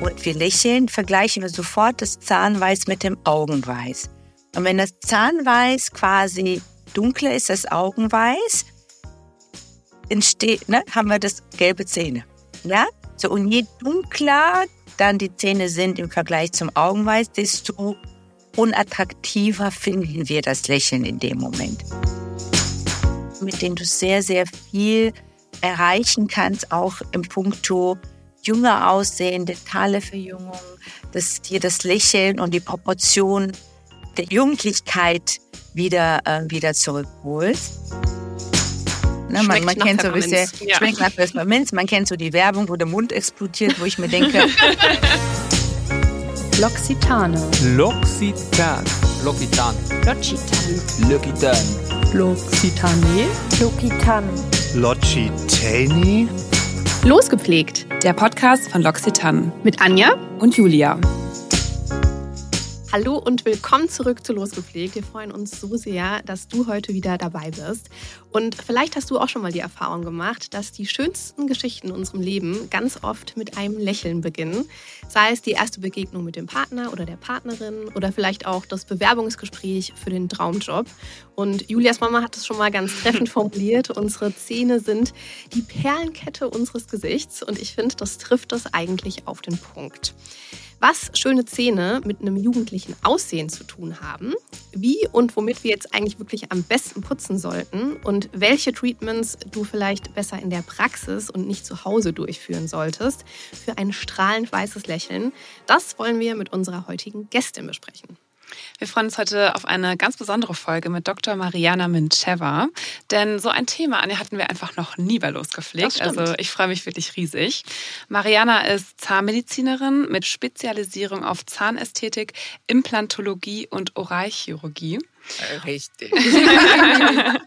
und wir lächeln, vergleichen wir sofort das Zahnweiß mit dem Augenweiß. Und wenn das Zahnweiß quasi dunkler ist als Augenweiß, entsteht, ne, haben wir das gelbe Zähne. Ja? So, und je dunkler dann die Zähne sind im Vergleich zum Augenweiß, desto unattraktiver finden wir das Lächeln in dem Moment. Mit dem du sehr, sehr viel erreichen kannst, auch im Puncto jünger aussehen, dentale Verjüngung, dass dir das Lächeln und die Proportion der Jugendlichkeit wieder, äh, wieder zurückholst. Ne, man, man kennt so ein bisschen, ja. schmeckt nach Pfefferminz, man kennt so die Werbung, wo der Mund explodiert, wo ich mir denke. L'Occitane. L'Occitan. L'Occitan. L'Occitan. L'Occitan. L'Occitane. L'Occitan. L'Occitani. Losgepflegt, der Podcast von L'Occitane mit Anja und Julia. Hallo und willkommen zurück zu Losgepflegt. Wir freuen uns so sehr, dass du heute wieder dabei bist. Und vielleicht hast du auch schon mal die Erfahrung gemacht, dass die schönsten Geschichten in unserem Leben ganz oft mit einem Lächeln beginnen. Sei es die erste Begegnung mit dem Partner oder der Partnerin oder vielleicht auch das Bewerbungsgespräch für den Traumjob. Und Julias Mama hat es schon mal ganz treffend formuliert. Unsere Zähne sind die Perlenkette unseres Gesichts. Und ich finde, das trifft das eigentlich auf den Punkt was schöne Zähne mit einem jugendlichen Aussehen zu tun haben, wie und womit wir jetzt eigentlich wirklich am besten putzen sollten und welche Treatments du vielleicht besser in der Praxis und nicht zu Hause durchführen solltest für ein strahlend weißes Lächeln, das wollen wir mit unserer heutigen Gästin besprechen. Wir freuen uns heute auf eine ganz besondere Folge mit Dr. Mariana Mincheva. Denn so ein Thema, Anja, hatten wir einfach noch nie bei Losgepflegt. Also ich freue mich wirklich riesig. Mariana ist Zahnmedizinerin mit Spezialisierung auf Zahnästhetik, Implantologie und Oralchirurgie. Richtig.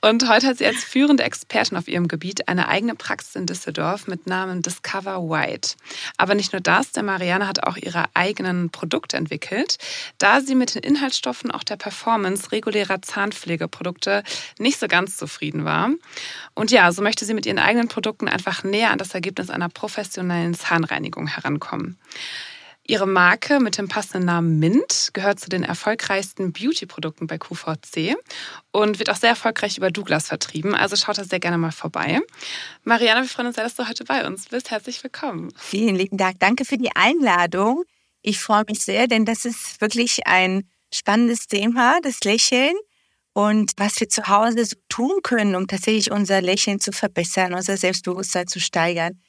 und heute hat sie als führende Expertin auf ihrem Gebiet eine eigene Praxis in Düsseldorf mit Namen Discover White. Aber nicht nur das, der Marianne hat auch ihre eigenen Produkte entwickelt, da sie mit den Inhaltsstoffen auch der Performance regulärer Zahnpflegeprodukte nicht so ganz zufrieden war. Und ja, so möchte sie mit ihren eigenen Produkten einfach näher an das Ergebnis einer professionellen Zahnreinigung herankommen. Ihre Marke mit dem passenden Namen Mint gehört zu den erfolgreichsten Beauty-Produkten bei QVC und wird auch sehr erfolgreich über Douglas vertrieben. Also schaut da sehr gerne mal vorbei. Mariana, wir freuen uns sehr, dass du heute bei uns bist. Herzlich willkommen. Vielen lieben Dank. Danke für die Einladung. Ich freue mich sehr, denn das ist wirklich ein spannendes Thema, das Lächeln und was wir zu Hause so tun können, um tatsächlich unser Lächeln zu verbessern, unser Selbstbewusstsein zu steigern.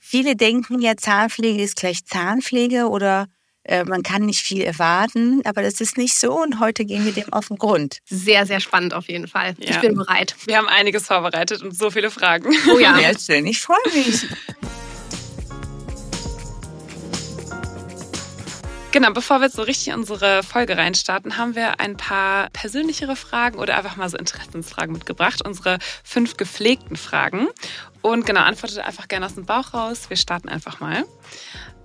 Viele denken ja, Zahnpflege ist gleich Zahnpflege oder äh, man kann nicht viel erwarten, aber das ist nicht so und heute gehen wir dem auf den Grund. Sehr, sehr spannend auf jeden Fall. Ja. Ich bin bereit. Wir haben einiges vorbereitet und so viele Fragen. Oh ja. Sehr schön, ich freue mich. Genau, bevor wir jetzt so richtig in unsere Folge reinstarten, haben wir ein paar persönlichere Fragen oder einfach mal so Interessensfragen mitgebracht. Unsere fünf gepflegten Fragen. Und genau, antwortet einfach gerne aus dem Bauch raus. Wir starten einfach mal.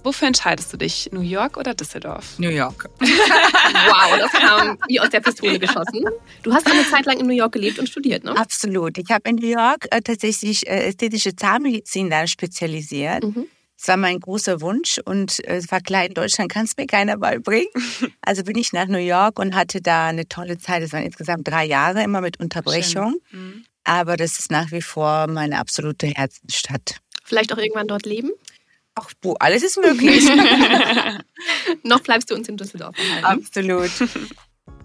Wofür entscheidest du dich? New York oder Düsseldorf? New York. wow, das kam wie aus der Pistole geschossen. Du hast eine Zeit lang in New York gelebt und studiert, ne? Absolut. Ich habe in New York äh, tatsächlich äh, ästhetische Zahnmedizin da spezialisiert. Mhm. Es war mein großer Wunsch und äh, es war klar, in Deutschland kann es mir keiner beibringen. Also bin ich nach New York und hatte da eine tolle Zeit. Es waren insgesamt drei Jahre, immer mit Unterbrechung. Mhm. Aber das ist nach wie vor meine absolute Herzensstadt. Vielleicht auch irgendwann dort leben? Ach du, alles ist möglich. Noch bleibst du uns in Düsseldorf erhalten. Absolut.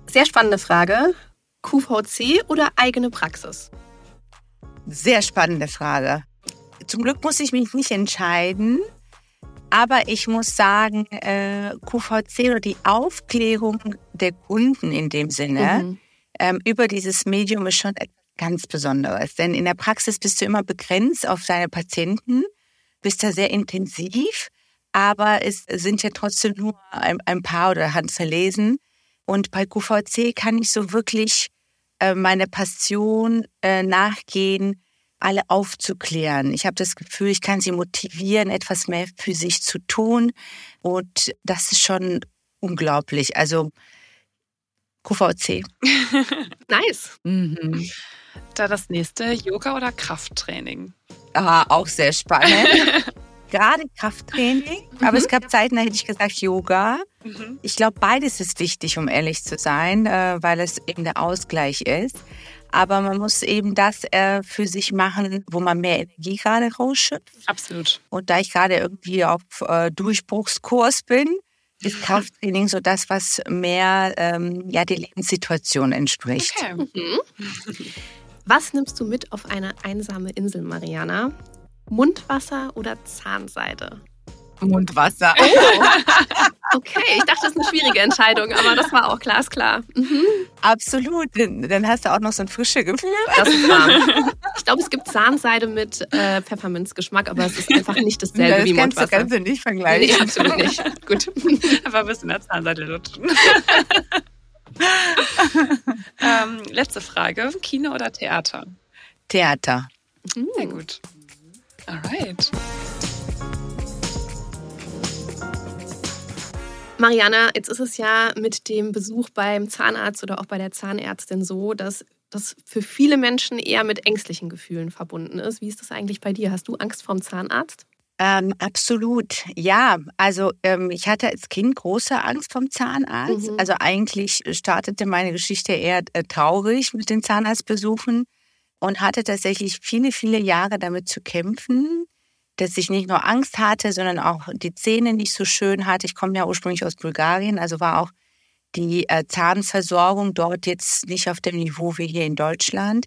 Sehr spannende Frage. QVC oder eigene Praxis? Sehr spannende Frage. Zum Glück muss ich mich nicht entscheiden. Aber ich muss sagen, äh, QVC oder die Aufklärung der Kunden in dem Sinne mhm. ähm, über dieses Medium ist schon etwas ganz Besonderes. Denn in der Praxis bist du immer begrenzt auf deine Patienten, bist da sehr intensiv, aber es sind ja trotzdem nur ein, ein paar oder handverlesen. Und bei QVC kann ich so wirklich äh, meine Passion äh, nachgehen, alle aufzuklären. Ich habe das Gefühl, ich kann sie motivieren, etwas mehr für sich zu tun. Und das ist schon unglaublich. Also QVC. nice. Mhm. Da das nächste, Yoga oder Krafttraining? Ah, auch sehr spannend. gerade Krafttraining, aber es gab Zeiten, da hätte ich gesagt Yoga. Ich glaube, beides ist wichtig, um ehrlich zu sein, äh, weil es eben der Ausgleich ist. Aber man muss eben das äh, für sich machen, wo man mehr Energie gerade rausschöpft. Absolut. Und da ich gerade irgendwie auf äh, Durchbruchskurs bin, ist Krafttraining so das, was mehr ähm, ja, die Lebenssituation entspricht. Okay. Was nimmst du mit auf eine einsame Insel, Mariana? Mundwasser oder Zahnseide? Mundwasser. Okay, ich dachte, das ist eine schwierige Entscheidung, aber das war auch glasklar. Mhm. Absolut. Dann dann hast du auch noch so ein frisches Gefühl. Das ist wahr. Ich glaube, es gibt Zahnseide mit äh, Pfefferminzgeschmack, aber es ist einfach nicht dasselbe das wie Mundwasser. kannst du nicht vergleichen. Nee, absolut nicht. Gut. Einfach ein bisschen der Zahnseite lutschen. ähm, letzte Frage. Kino oder Theater? Theater. Sehr gut. Alright. Mariana, jetzt ist es ja mit dem Besuch beim Zahnarzt oder auch bei der Zahnärztin so, dass das für viele Menschen eher mit ängstlichen Gefühlen verbunden ist. Wie ist das eigentlich bei dir? Hast du Angst vorm Zahnarzt? Ähm, absolut, ja. Also ähm, ich hatte als Kind große Angst vom Zahnarzt. Mhm. Also eigentlich startete meine Geschichte eher äh, traurig mit den Zahnarztbesuchen und hatte tatsächlich viele, viele Jahre damit zu kämpfen, dass ich nicht nur Angst hatte, sondern auch die Zähne nicht so schön hatte. Ich komme ja ursprünglich aus Bulgarien, also war auch die äh, Zahnversorgung dort jetzt nicht auf dem Niveau wie hier in Deutschland.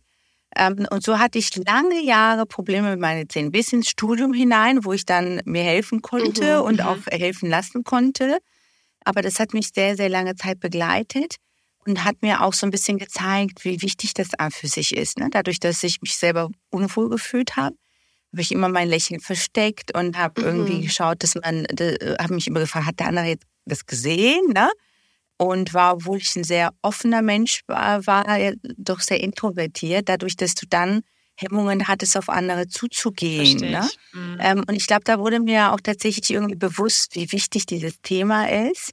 Ähm, und so hatte ich lange Jahre Probleme mit meinen Zähnen, bis ins Studium hinein, wo ich dann mir helfen konnte Mhm, und mhm. auch helfen lassen konnte. Aber das hat mich sehr, sehr lange Zeit begleitet und hat mir auch so ein bisschen gezeigt, wie wichtig das für sich ist. Ne? Dadurch, dass ich mich selber unwohl gefühlt habe, habe ich immer mein Lächeln versteckt und habe Mhm. irgendwie geschaut, dass man, habe mich immer gefragt, hat der andere jetzt das gesehen? Ne? Und war, obwohl ich ein sehr offener Mensch war, war er doch sehr introvertiert, dadurch, dass du dann Hemmungen hattest, auf andere zuzugehen. Ne? Mhm. Ähm, und ich glaube, da wurde mir auch tatsächlich irgendwie bewusst, wie wichtig dieses Thema ist.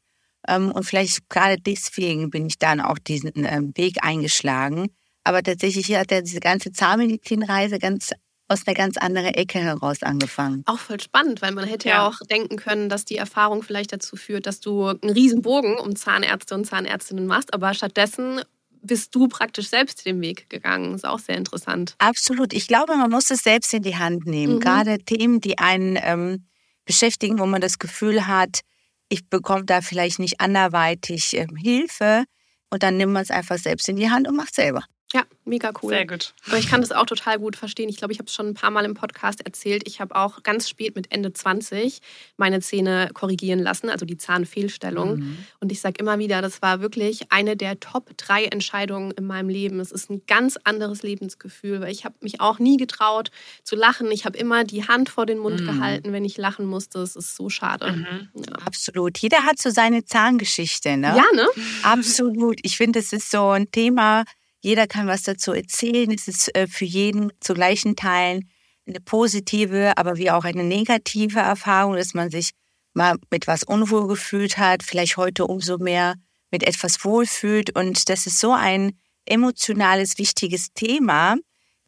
Ähm, und vielleicht gerade deswegen bin ich dann auch diesen ähm, Weg eingeschlagen. Aber tatsächlich hat ja diese ganze Zahnmedizinreise ganz aus einer ganz anderen Ecke heraus angefangen. Auch voll spannend, weil man hätte ja. Ja. auch denken können, dass die Erfahrung vielleicht dazu führt, dass du einen riesen Bogen um Zahnärzte und Zahnärztinnen machst, aber stattdessen bist du praktisch selbst den Weg gegangen. Ist auch sehr interessant. Absolut. Ich glaube, man muss es selbst in die Hand nehmen. Mhm. Gerade Themen, die einen ähm, beschäftigen, wo man das Gefühl hat, ich bekomme da vielleicht nicht anderweitig ähm, Hilfe. Und dann nimmt man es einfach selbst in die Hand und macht selber. Ja, mega cool. Sehr gut. Aber ich kann das auch total gut verstehen. Ich glaube, ich habe es schon ein paar Mal im Podcast erzählt. Ich habe auch ganz spät mit Ende 20 meine Zähne korrigieren lassen, also die Zahnfehlstellung. Mhm. Und ich sage immer wieder, das war wirklich eine der Top drei Entscheidungen in meinem Leben. Es ist ein ganz anderes Lebensgefühl, weil ich habe mich auch nie getraut zu lachen. Ich habe immer die Hand vor den Mund Mhm. gehalten, wenn ich lachen musste. Es ist so schade. Mhm. Ja. Absolut. Jeder hat so seine Zahngeschichte, ne? ja, ne? Absolut. Ich finde, es ist so ein Thema, jeder kann was dazu erzählen. Es ist äh, für jeden zu gleichen Teilen eine positive, aber wie auch eine negative Erfahrung, dass man sich mal mit was unwohl gefühlt hat, vielleicht heute umso mehr mit etwas wohlfühlt. Und das ist so ein emotionales, wichtiges Thema,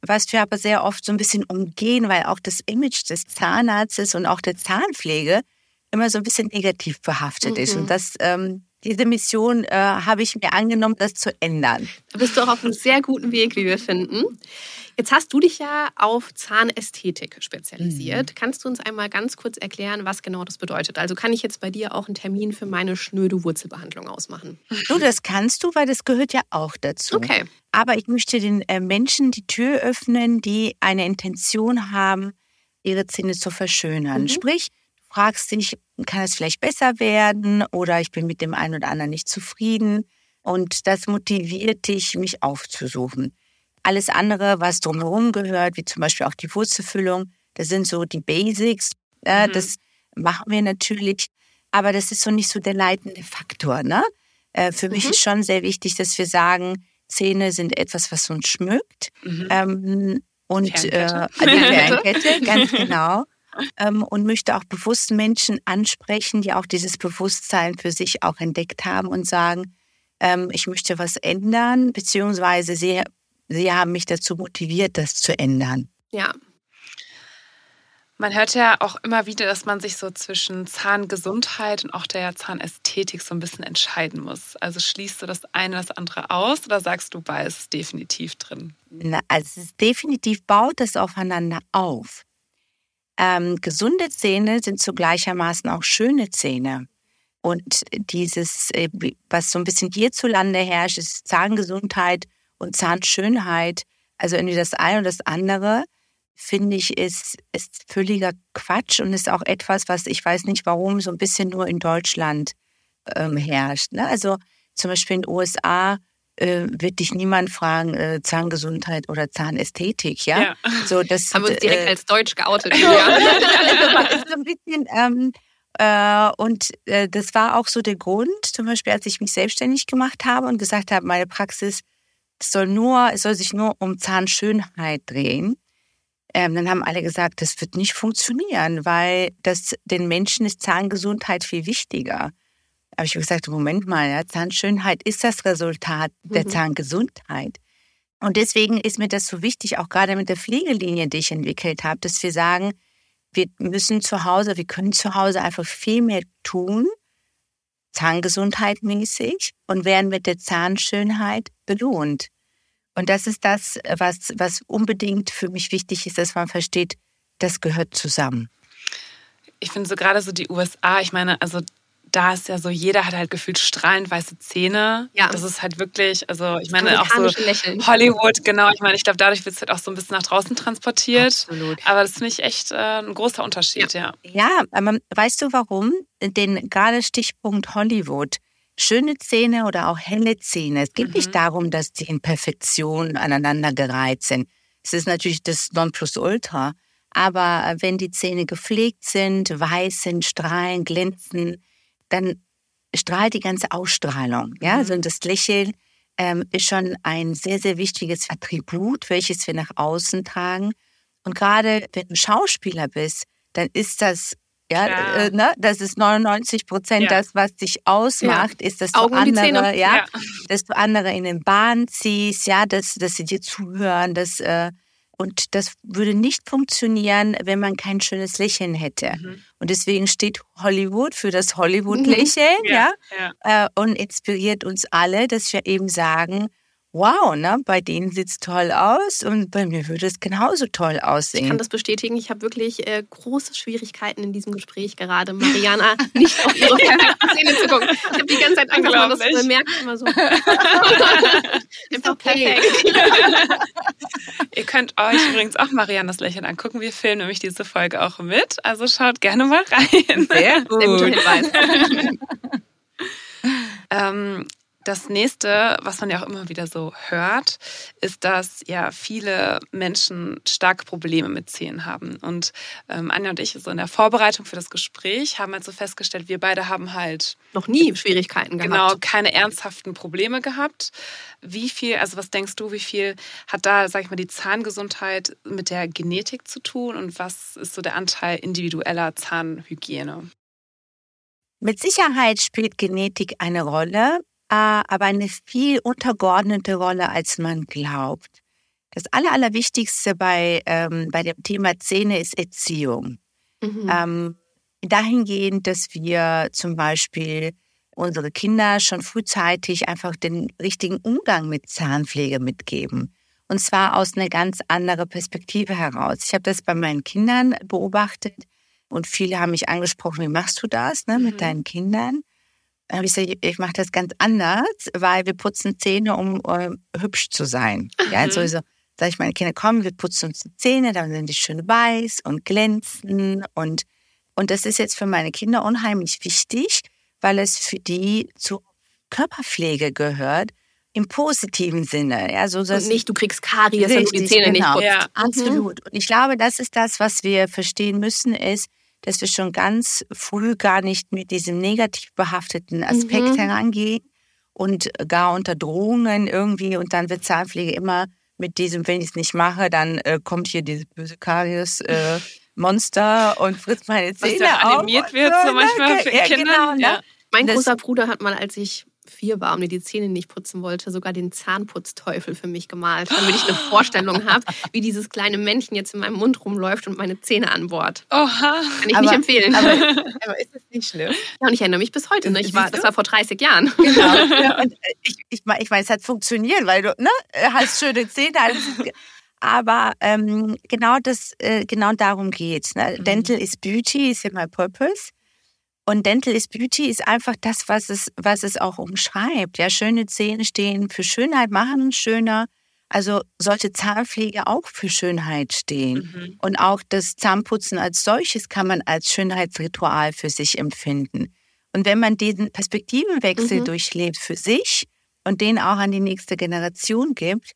was wir aber sehr oft so ein bisschen umgehen, weil auch das Image des Zahnarztes und auch der Zahnpflege immer so ein bisschen negativ behaftet ist. Mhm. Und das, ähm, diese Mission äh, habe ich mir angenommen, das zu ändern. Da bist du auch auf einem sehr guten Weg, wie wir finden. Jetzt hast du dich ja auf Zahnästhetik spezialisiert. Kannst du uns einmal ganz kurz erklären, was genau das bedeutet? Also kann ich jetzt bei dir auch einen Termin für meine schnöde Wurzelbehandlung ausmachen? Du, das kannst du, weil das gehört ja auch dazu. Okay. Aber ich möchte den äh, Menschen die Tür öffnen, die eine Intention haben, ihre Zähne zu verschönern. Mhm. Sprich, du fragst dich, kann es vielleicht besser werden oder ich bin mit dem einen oder anderen nicht zufrieden. Und das motiviert dich, mich aufzusuchen. Alles andere, was drumherum gehört, wie zum Beispiel auch die Wurzelfüllung, das sind so die Basics. Äh, Mhm. Das machen wir natürlich. Aber das ist so nicht so der leitende Faktor. Ne? Äh, für mich Mhm. ist schon sehr wichtig, dass wir sagen, Zähne sind etwas, was uns schmückt. Mhm. Ähm, und äh, die Fernkette, ganz genau. Ähm, und möchte auch bewusst Menschen ansprechen, die auch dieses Bewusstsein für sich auch entdeckt haben und sagen, ähm, ich möchte was ändern, beziehungsweise sie, sie haben mich dazu motiviert, das zu ändern. Ja. Man hört ja auch immer wieder, dass man sich so zwischen Zahngesundheit und auch der Zahnästhetik so ein bisschen entscheiden muss. Also schließt du das eine das andere aus oder sagst du, beides ist definitiv drin? Na, also es ist definitiv baut es aufeinander auf. Ähm, gesunde Zähne sind zu gleichermaßen auch schöne Zähne. Und dieses, äh, was so ein bisschen hierzulande herrscht, ist Zahngesundheit und Zahnschönheit. Also irgendwie das eine und das andere, finde ich, ist, ist völliger Quatsch und ist auch etwas, was ich weiß nicht warum, so ein bisschen nur in Deutschland ähm, herrscht. Ne? Also zum Beispiel in den USA äh, wird dich niemand fragen, äh, Zahngesundheit oder Zahnästhetik, ja? ja. So, das, Haben wir uns direkt äh, als Deutsch geoutet. ja. so ein bisschen, ähm, äh, und äh, das war auch so der Grund, zum Beispiel, als ich mich selbstständig gemacht habe und gesagt habe, meine Praxis soll nur, es soll sich nur um Zahnschönheit drehen. Ähm, dann haben alle gesagt, das wird nicht funktionieren, weil das den Menschen ist Zahngesundheit viel wichtiger. Aber ich habe gesagt, Moment mal, ja, Zahnschönheit ist das Resultat der Mhm. Zahngesundheit. Und deswegen ist mir das so wichtig, auch gerade mit der Pflegelinie, die ich entwickelt habe, dass wir sagen, wir müssen zu Hause, wir können zu Hause einfach viel mehr tun, Zahngesundheit mäßig, und werden mit der Zahnschönheit belohnt. Und das ist das, was, was unbedingt für mich wichtig ist, dass man versteht, das gehört zusammen. Ich finde so gerade so die USA, ich meine, also da ist ja so, jeder hat halt gefühlt strahlend weiße Zähne. Ja. Das ist halt wirklich, also ich meine auch so Lächeln. Hollywood, genau. Ich meine, ich glaube, dadurch wird es halt auch so ein bisschen nach draußen transportiert. Absolut. Aber das finde ich echt äh, ein großer Unterschied, ja. Ja, aber weißt du warum? Den gerade Stichpunkt Hollywood. Schöne Zähne oder auch helle Zähne. Es geht Mhm. nicht darum, dass die in Perfektion aneinandergereiht sind. Es ist natürlich das Nonplusultra. Aber wenn die Zähne gepflegt sind, weiß sind, strahlen, glänzen, dann strahlt die ganze Ausstrahlung. Ja, Mhm. also das Lächeln ähm, ist schon ein sehr, sehr wichtiges Attribut, welches wir nach außen tragen. Und gerade wenn du Schauspieler bist, dann ist das, ja, Ja. äh, ne, das ist 99 Prozent Ja. das, was dich ausmacht, ist, dass Augen du die andere, ja, Ja. dass du andere in den Bahn ziehst, ja, dass, dass sie dir zuhören, dass, äh, und das würde nicht funktionieren, wenn man kein schönes Lächeln hätte. Mhm. Und deswegen steht Hollywood für das Hollywood-Lächeln, ja, ja. äh, und inspiriert uns alle, dass wir eben sagen, wow, ne, bei denen sieht's toll aus und bei mir würde es genauso toll Ich kann aussehen. das bestätigen. Ich habe wirklich äh, große Schwierigkeiten in diesem Gespräch gerade, Mariana nicht auf ihre Zähne zu gucken. Ich habe die ganze Zeit Angst, dass man das Unglaublich. merkt immer so. Einfach okay. perfekt. Ihr könnt euch übrigens auch Mariannes Lächeln angucken. Wir filmen nämlich diese Folge auch mit. Also schaut gerne mal rein. Sehr Sehr guter Hinweis. Ähm, das nächste, was man ja auch immer wieder so hört, ist, dass ja viele Menschen starke Probleme mit Zähnen haben. Und ähm, Anja und ich, so in der Vorbereitung für das Gespräch, haben halt so festgestellt, wir beide haben halt Noch nie Schwierigkeiten gehabt. genau keine ernsthaften Probleme gehabt. Wie viel, also was denkst du, wie viel hat da, sag ich mal, die Zahngesundheit mit der Genetik zu tun und was ist so der Anteil individueller Zahnhygiene? Mit Sicherheit spielt Genetik eine Rolle, aber eine viel untergeordnete Rolle, als man glaubt. Das Aller, Allerwichtigste bei, ähm, bei dem Thema Zähne ist Erziehung. Mhm. Ähm, dahingehend, dass wir zum Beispiel unsere Kinder schon frühzeitig einfach den richtigen Umgang mit Zahnpflege mitgeben. Und zwar aus einer ganz anderen Perspektive heraus. Ich habe das bei meinen Kindern beobachtet und viele haben mich angesprochen, wie machst du das ne, mit Mhm. deinen Kindern? Dann habe ich gesagt, ich mache das ganz anders, weil wir putzen Zähne, um äh, hübsch zu sein. Ja, also so sage ich meine Kinder, komm, wir putzen uns die Zähne, dann sind die schön weiß und glänzen und und das ist jetzt für meine Kinder unheimlich wichtig, weil es für die zur Körperpflege gehört im positiven Sinne. Ja, so Und nicht, du kriegst Karies, wenn du die Zähne genau. nicht putzt. Ja. Absolut. Und ich glaube, das ist das, was wir verstehen müssen, ist, dass wir schon ganz früh gar nicht mit diesem negativ behafteten Aspekt Mhm. herangehen und gar unter Drohungen irgendwie und dann wird Zahnpflege immer mit diesem, wenn ich es nicht mache, dann äh, kommt hier dieses böse Karies äh, Monster und frisst meine Was Zähne ja auf animiert und wird, so manchmal für ja, Kinder. Genau, ne? ja. Mein Das- großer Bruder hat mal, als ich vier war und mir die Zähne nicht putzen wollte, sogar den Zahnputzteufel für mich gemalt, damit ich eine Vorstellung habe, wie dieses kleine Männchen jetzt in meinem Mund rumläuft und meine Zähne anbohrt. Oha. Kann ich Aber- nicht empfehlen. Aber, aber ist das nicht schlimm? ja, und ich erinnere mich bis heute. Ne? Ich war, das war vor 30 Jahren. Genau. Ja, und äh, ich, ich meine, ich mein, es hat funktioniert, weil du ne, hast schöne Zähne. alles Aber ähm, genau das, äh, genau darum geht's. Ne? Mhm. Dental is Beauty is in my purpose. Und Dental is Beauty ist einfach das, was es, was es auch umschreibt. Ja, schöne Zähne stehen für Schönheit, machen uns schöner. Also sollte Zahnpflege auch für Schönheit stehen. Mhm. Und auch das Zahnputzen als solches kann man als Schönheitsritual für sich empfinden. Und wenn man diesen Perspektivenwechsel Mhm. durchlebt für sich und den auch an die nächste Generation gibt,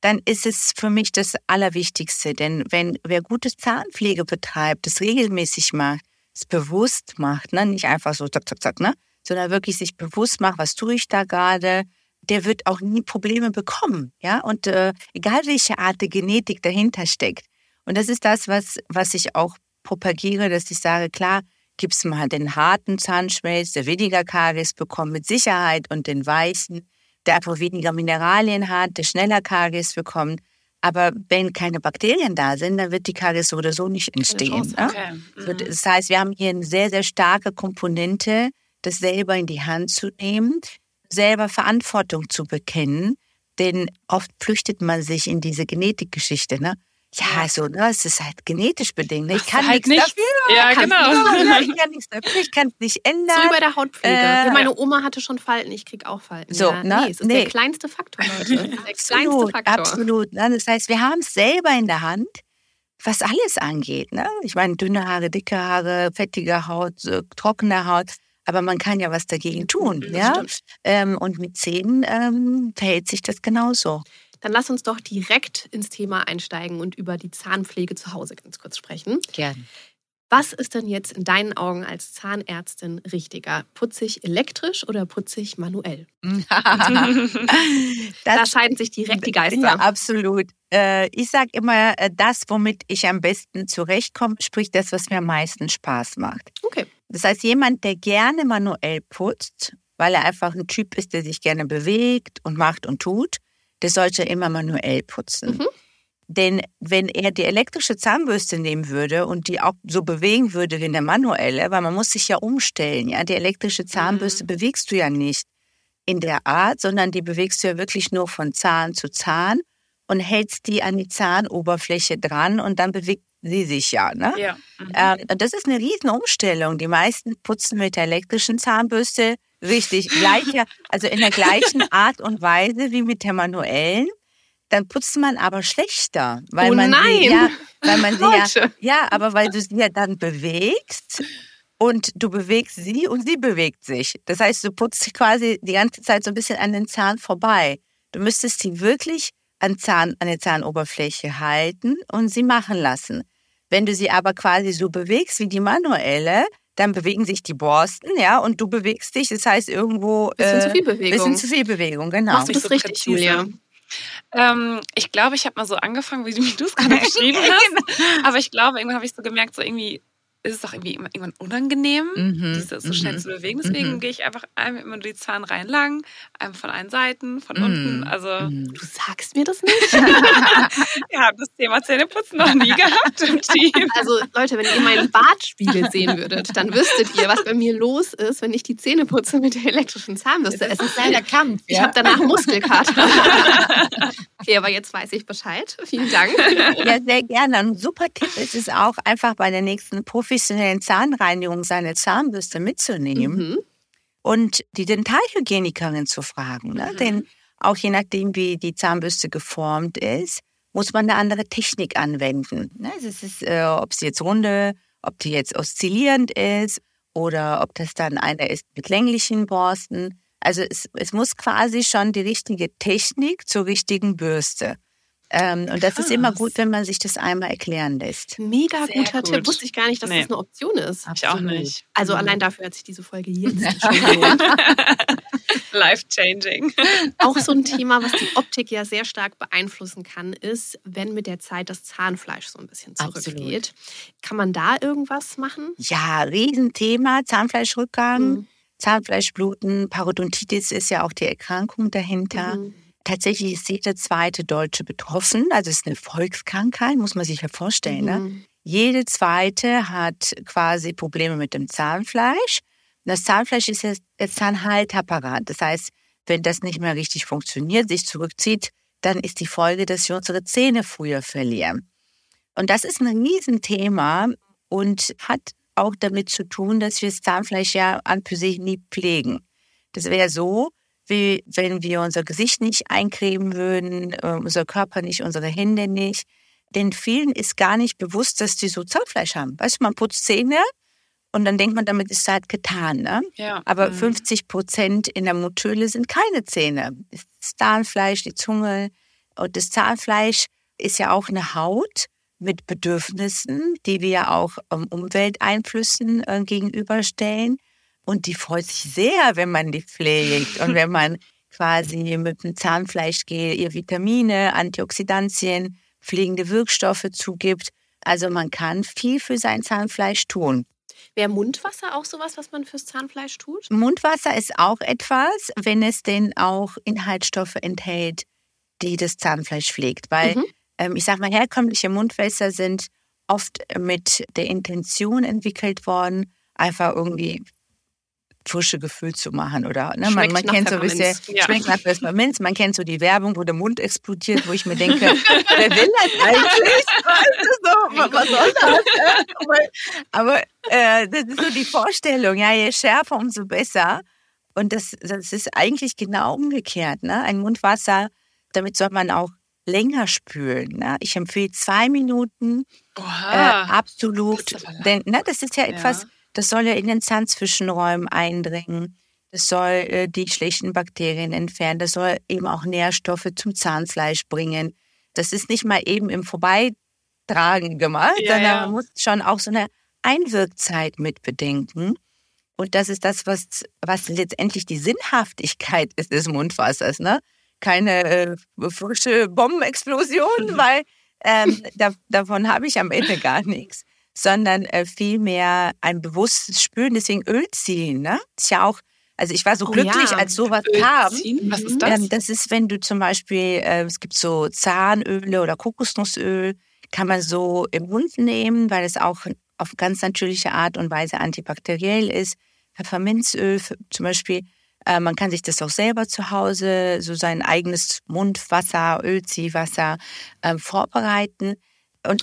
dann ist es für mich das Allerwichtigste. Denn wenn wer gute Zahnpflege betreibt, das regelmäßig macht, es bewusst macht, ne? nicht einfach so zack, zack, zack, ne? sondern wirklich sich bewusst macht, was tue ich da gerade, der wird auch nie Probleme bekommen. Ja? Und äh, egal welche Art der Genetik dahinter steckt. Und das ist das, was, was ich auch propagiere, dass ich sage, klar, gibt's mal den harten Zahnschmelz, der weniger Karies bekommt mit Sicherheit und den weichen, der einfach weniger Mineralien hat, der schneller Karies bekommt. Aber wenn keine Bakterien da sind, dann wird die Karies so oder so nicht entstehen. Ne? Okay. So, Mhm. Das heißt, wir haben hier eine sehr, sehr starke Komponente, das selber in die Hand zu nehmen, selber Verantwortung zu bekennen. Denn oft flüchtet man sich in diese Genetikgeschichte. Ne? Ja, so, ne, es ist halt genetisch bedingt. Ne? Ich kann halt nichts nicht. dafür. Ja, kann genau. nichts- Ich kann nichts dafür, ich kann es nicht ändern. So wie bei der Hautpflege. Äh, ja, meine Oma hatte schon Falten, ich krieg auch Falten. So, ja, ne? Nee, es ist Nee. der kleinste Faktor, Leute. Der kleinste Absolut, Faktor. absolut. Ne? Das heißt, wir haben es selber in der Hand, was alles angeht. Ne? Ich meine, dünne Haare, dicke Haare, fettige Haut, trockene Haut. Aber man kann ja was dagegen tun. Ja? stimmt. Ähm, und mit Zähnen ähm, verhält sich das genauso. Dann lass uns doch direkt ins Thema einsteigen und über die Zahnpflege zu Hause ganz kurz sprechen. Gern. Was ist denn jetzt in deinen Augen als Zahnärztin richtiger? Putze ich elektrisch oder putze ich manuell? Da scheiden sich direkt die Geister. ja, absolut. Äh, ich sage immer, äh, das, womit ich am besten zurechtkomme, sprich das, was mir am meisten Spaß macht. Okay. Das heißt, jemand, der gerne manuell putzt, weil er einfach ein Typ ist, der sich gerne bewegt und macht und tut, der sollte immer manuell putzen. Mhm. Denn wenn er die elektrische Zahnbürste nehmen würde und die auch so bewegen würde wie eine manuelle, weil man muss sich ja umstellen, ja, die elektrische Zahnbürste bewegst du ja nicht in der Art, sondern die bewegst du ja wirklich nur von Zahn zu Zahn und hältst die an die Zahnoberfläche dran und dann bewegt sie sich ja, ne? Ja. Mhm. Ähm, und das ist eine riesen Umstellung. Die meisten putzen mit der elektrischen Zahnbürste richtig gleicher, also in der gleichen Art und Weise wie mit der manuellen. Dann putzt man aber schlechter, weil Oh man nein! sie ja, weil man sie ja, ja, aber weil du sie ja dann bewegst und du bewegst sie und sie bewegt sich. Das heißt, du putzt quasi die ganze Zeit so ein bisschen an den Zahn vorbei. Du müsstest sie wirklich an, Zahn, an der Zahnoberfläche halten und sie machen lassen. Wenn du sie aber quasi so bewegst wie die manuelle, dann bewegen sich die Borsten, ja, und du bewegst dich. Das heißt irgendwo Bisschen äh, zu viel Bewegung. Bisschen zu viel Bewegung, genau. Machst du das so richtig, präzise. Julia? Ähm, ich glaube, ich habe mal so angefangen, wie du wie du es gerade beschrieben hast. Aber ich glaube, irgendwann habe ich so gemerkt, so irgendwie ist es doch irgendwie immer- irgendwann unangenehm, Mhm, diese so schnell mhm. zu bewegen. Deswegen Mhm. gehe ich einfach einmal immer die Zahnreihen lang, einmal von allen Seiten, von Mhm. unten. Also Mhm. Du sagst mir das nicht? wir haben das Thema Zähneputzen noch nie gehabt im Team. Also Leute, wenn ihr meinen Bartspiegel sehen würdet, dann wüsstet ihr, was bei mir los ist, wenn ich die Zähne putze mit der elektrischen Zahnbürste. Es ist leider Kampf. ich habe danach Muskelkater. okay, aber jetzt weiß ich Bescheid. Vielen Dank. Ja, sehr gerne. Ein super Tipp ist es auch, einfach bei der nächsten professionellen Zahnreinigung seine Zahnbürste mitzunehmen Mhm. und die Dentalhygienikerin zu fragen. Ne? Mhm. Denn auch je nachdem, wie die Zahnbürste geformt ist, muss man eine andere Technik anwenden. Ne? Es ist, äh, ob sie jetzt runde, ob die jetzt oszillierend ist oder ob das dann eine ist mit länglichen Borsten. Also es, es muss quasi schon die richtige Technik zur richtigen Bürste. Ähm, und das ist immer gut, wenn man sich das einmal erklären lässt. Mega Sehr guter gut. Tipp. Wusste ich gar nicht, dass Nee. das eine Option ist. Ich auch nicht. Also Mhm. allein dafür hat sich diese Folge jetzt schon gelohnt. Life changing. Auch so ein Thema, was die Optik ja sehr stark beeinflussen kann, ist, wenn mit der Zeit das Zahnfleisch so ein bisschen Absolut. zurückgeht. Kann man da irgendwas machen? Ja, Riesenthema, Zahnfleischrückgang. Mhm. Zahnfleischbluten, Parodontitis ist ja auch die Erkrankung dahinter. Mhm. Tatsächlich ist jeder zweite Deutsche betroffen. Also es ist eine Volkskrankheit, muss man sich ja vorstellen. Ne? Mhm. Jede zweite hat quasi Probleme mit dem Zahnfleisch. Das Zahnfleisch ist ja der Zahnhaltapparat. Das heißt, wenn das nicht mehr richtig funktioniert, sich zurückzieht, dann ist die Folge, dass wir unsere Zähne früher verlieren. Und das ist ein Riesenthema und hat auch damit zu tun, dass wir das Zahnfleisch ja an für sich nie pflegen. Das wäre so, wie wenn wir unser Gesicht nicht eincremen würden, äh, unser Körper nicht, unsere Hände nicht. Denn vielen ist gar nicht bewusst, dass die so Zahnfleisch haben. Weißt du, man putzt Zähne und dann denkt man, damit ist es halt getan. Ne? Ja. Aber Mhm. 50 Prozent in der Mundhöhle sind keine Zähne. Das Zahnfleisch, die Zunge und das Zahnfleisch ist ja auch eine Haut mit Bedürfnissen, die wir auch ähm, Umwelteinflüssen äh, gegenüberstellen. Und die freut sich sehr, wenn man die pflegt und wenn man quasi mit dem Zahnfleischgel ihr Vitamine, Antioxidantien, pflegende Wirkstoffe zugibt. Also man kann viel für sein Zahnfleisch tun. Wäre Mundwasser auch sowas, was man fürs Zahnfleisch tut? Mundwasser ist auch etwas, wenn es denn auch Inhaltsstoffe enthält, die das Zahnfleisch pflegt. Weil Mhm. ähm, ich sage mal, herkömmliche Mundwässer sind oft mit der Intention entwickelt worden, einfach irgendwie frische Gefühl zu machen oder ne? man, man kennt so ein bisschen. Ja. schmeckt nach Pfefferminz, man kennt so die Werbung, wo der Mund explodiert, wo ich mir denke, wer will das eigentlich? Weißt du, so, was soll das? Aber, aber äh, das ist so die Vorstellung, ja, je schärfer, umso besser. Und das, das ist eigentlich genau umgekehrt. Ne? Ein Mundwasser, damit soll man auch länger spülen. Ne? Ich empfehle zwei Minuten äh, absolut. Das. Denn ne, das ist ja etwas, Ja. Das soll ja in den Zahnzwischenräumen eindringen. Das soll äh, die schlechten Bakterien entfernen. Das soll eben auch Nährstoffe zum Zahnfleisch bringen. Das ist nicht mal eben im Vorbeitragen gemacht, Ja, sondern ja. man muss schon auch so eine Einwirkzeit mit bedenken. Und das ist das, was, was letztendlich die Sinnhaftigkeit ist des Mundwassers. Ne? Keine äh, frische Bombenexplosion, weil ähm, da, davon habe ich am Ende gar nichts, sondern äh, vielmehr ein bewusstes Spüren, deswegen Öl ziehen. Ne? Ist ja auch, also ich war so Oh glücklich, ja. als sowas Öl kam. ziehen? Was Mhm. ist das? Ähm, das ist, wenn du zum Beispiel, äh, es gibt so Zahnöle oder Kokosnussöl, kann man so im Mund nehmen, weil es auch auf ganz natürliche Art und Weise antibakteriell ist. Pfefferminzöl zum Beispiel, äh, man kann sich das auch selber zu Hause, so sein eigenes Mundwasser, Ölziehwasser ähm, vorbereiten.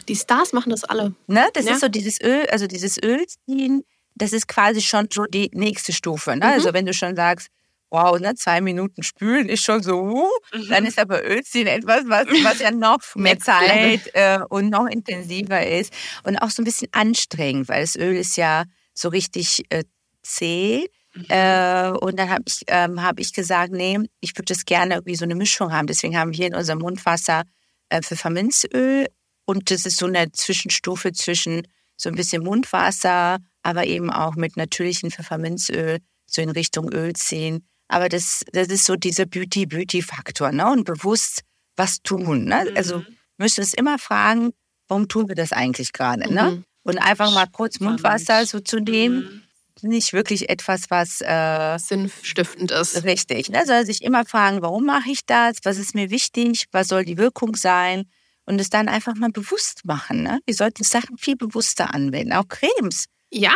Die Stars machen das alle. Ne? Das Ja. ist so dieses Öl, also dieses Ölziehen, das ist quasi schon so die nächste Stufe. Ne? Mhm. Also wenn du schon sagst, wow, ne, zwei Minuten spülen ist schon so, uh, dann ist aber Ölziehen etwas, was, was ja noch mehr. Zeit äh, und noch intensiver ist und auch so ein bisschen anstrengend, weil das Öl ist ja so richtig äh, zäh. Äh, und dann habe ich, ähm, hab ich gesagt, nee, ich würde das gerne irgendwie so eine Mischung haben. Deswegen haben wir in unserem Mundwasser äh, Pfefferminzöl und das ist so eine Zwischenstufe zwischen so ein bisschen Mundwasser, aber eben auch mit natürlichem Pfefferminzöl, so in Richtung Öl ziehen. Aber das, das ist so dieser Beauty-Beauty-Faktor, ne? Und bewusst was tun. Ne? Also müssen uns immer fragen, warum tun wir das eigentlich gerade? Ne? Mhm. Und einfach mal kurz. Mundwasser so zu nehmen, Mhm. nicht wirklich etwas, was äh, Sinnstiftend ist. richtig. Ne? Soll sich immer fragen, warum mache ich das? Was ist mir wichtig? Was soll die Wirkung sein? Und es dann einfach mal bewusst machen. Ne? Wir sollten Sachen viel bewusster anwenden, auch Cremes. Ja,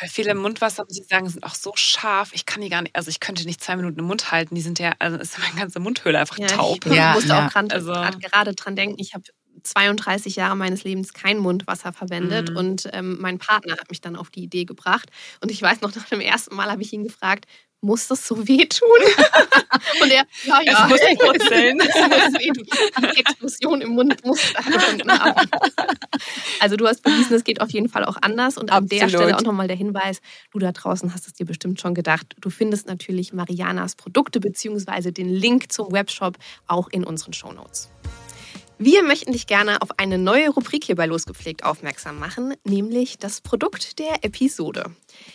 Weil viele Mundwasser, muss ich sagen, sind auch so scharf. Ich kann die gar nicht, also ich könnte nicht zwei Minuten im Mund halten. Die sind ja, also ist meine ganze Mundhöhle einfach ja taub. ich Ja, musste ja. auch grad, Also- gerade dran denken. Ich habe 32 Jahre meines Lebens kein Mundwasser verwendet Mhm. und ähm, mein Partner hat mich dann auf die Idee gebracht. Und ich weiß noch, nach dem ersten Mal habe ich ihn gefragt, muss das so wehtun? und er, ja, ja. Es muss brutzeln. Die Explosion im Mund muss stattgefunden haben. Also du hast bewiesen, es geht auf jeden Fall auch anders. Und an der. Stelle auch nochmal der Hinweis, du da draußen hast es dir bestimmt schon gedacht. Du findest natürlich Marianas Produkte beziehungsweise den Link zum Webshop auch in unseren Shownotes. Wir möchten dich gerne auf eine neue Rubrik hier bei Losgepflegt aufmerksam machen, nämlich das Produkt der Episode.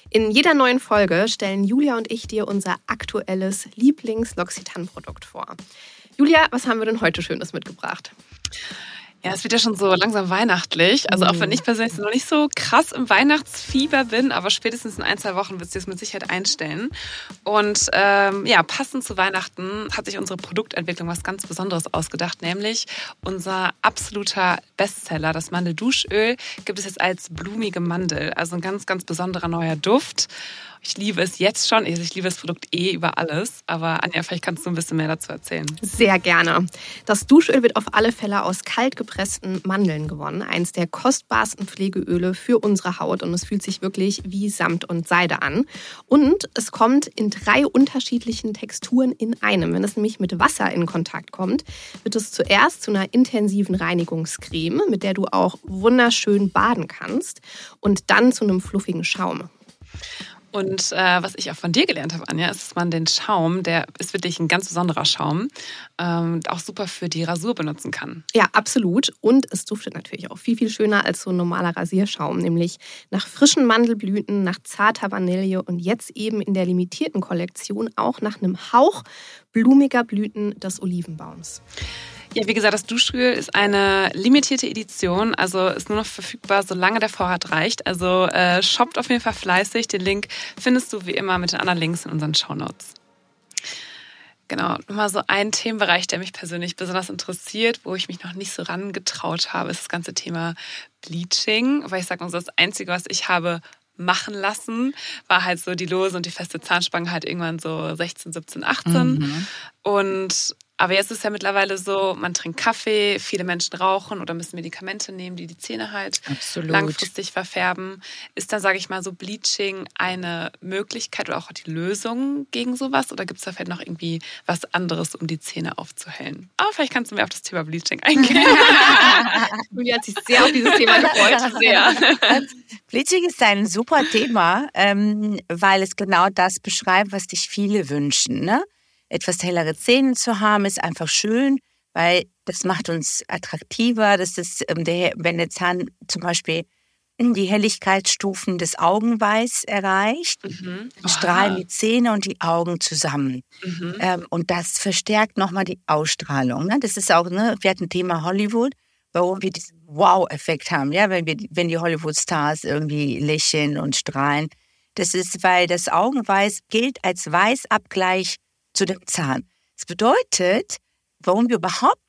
In jeder neuen Folge stellen Julia und ich dir unser aktuelles Lieblings-L'Occitane-Produkt vor. Julia, was haben wir denn heute Schönes mitgebracht? Ja, es wird ja schon so langsam weihnachtlich. Also auch wenn ich persönlich noch nicht so krass im Weihnachtsfieber bin, aber spätestens in ein, zwei Wochen wird sich das mit Sicherheit einstellen. Und ähm, ja, passend zu Weihnachten hat sich unsere Produktentwicklung was ganz Besonderes ausgedacht, nämlich unser absoluter Bestseller, das Mandelduschöl, gibt es jetzt als blumige Mandel. Also ein ganz, ganz besonderer neuer Duft. Ich liebe es jetzt schon. Also ich liebe das Produkt eh über alles. Aber Anja, vielleicht kannst du ein bisschen mehr dazu erzählen. Sehr gerne. Das Duschöl wird auf alle Fälle aus kalt gepressten Mandeln gewonnen. Eins der kostbarsten Pflegeöle für unsere Haut. Und es fühlt sich wirklich wie Samt und Seide an. Und es kommt in drei unterschiedlichen Texturen in einem. Wenn es nämlich mit Wasser in Kontakt kommt, wird es zuerst zu einer intensiven Reinigungscreme, mit der du auch wunderschön baden kannst. Und dann zu einem fluffigen Schaum. Und äh, was ich auch von dir gelernt habe, Anja, ist, dass man den Schaum, der ist wirklich ein ganz besonderer Schaum, ähm, auch super für die Rasur benutzen kann. Ja, absolut. Und es duftet natürlich auch viel, viel schöner als so ein normaler Rasierschaum, nämlich nach frischen Mandelblüten, nach zarter Vanille und jetzt eben in der limitierten Kollektion auch nach einem Hauch blumiger Blüten des Olivenbaums. Ja, wie gesagt, das Duschöl ist eine limitierte Edition, also ist nur noch verfügbar, solange der Vorrat reicht. Also äh, shoppt auf jeden Fall fleißig. Den Link findest du wie immer mit den anderen Links in unseren Shownotes. Genau, nochmal so ein Themenbereich, der mich persönlich besonders interessiert, wo ich mich noch nicht so rangetraut habe, ist das ganze Thema Bleaching. Weil ich sage, das Einzige, was ich habe machen lassen, war halt so die lose und die feste Zahnspange halt irgendwann so 16, 17, 18. Mhm. Und aber jetzt ist es ja mittlerweile so, man trinkt Kaffee, viele Menschen rauchen oder müssen Medikamente nehmen, die die Zähne halt Absolut. langfristig verfärben. Ist da, sage ich mal, so Bleaching eine Möglichkeit oder auch die Lösung gegen sowas? Oder gibt es da vielleicht noch irgendwie was anderes, um die Zähne aufzuhellen? Aber vielleicht kannst du mir auf das Thema Bleaching eingehen. Julia hat sich sehr auf dieses Thema gefreut. Sehr. Bleaching ist ein super Thema, ähm, weil es genau das beschreibt, was sich viele wünschen. Ne? Etwas hellere Zähne zu haben, ist einfach schön, weil das macht uns attraktiver. Das ist, ähm, der, wenn der Zahn zum Beispiel die Helligkeitsstufen des Augenweiß erreicht, mhm. strahlen die Zähne und die Augen zusammen. Mhm. Ähm, und das verstärkt nochmal die Ausstrahlung. Ne? Das ist auch, ne, wir hatten Thema Hollywood, warum wir diesen Wow-Effekt haben, ja, wenn, wir, wenn die Hollywood-Stars irgendwie lächeln und strahlen. Das ist, weil das Augenweiß gilt als Weißabgleich zu dem Zahn. Das bedeutet, warum wir überhaupt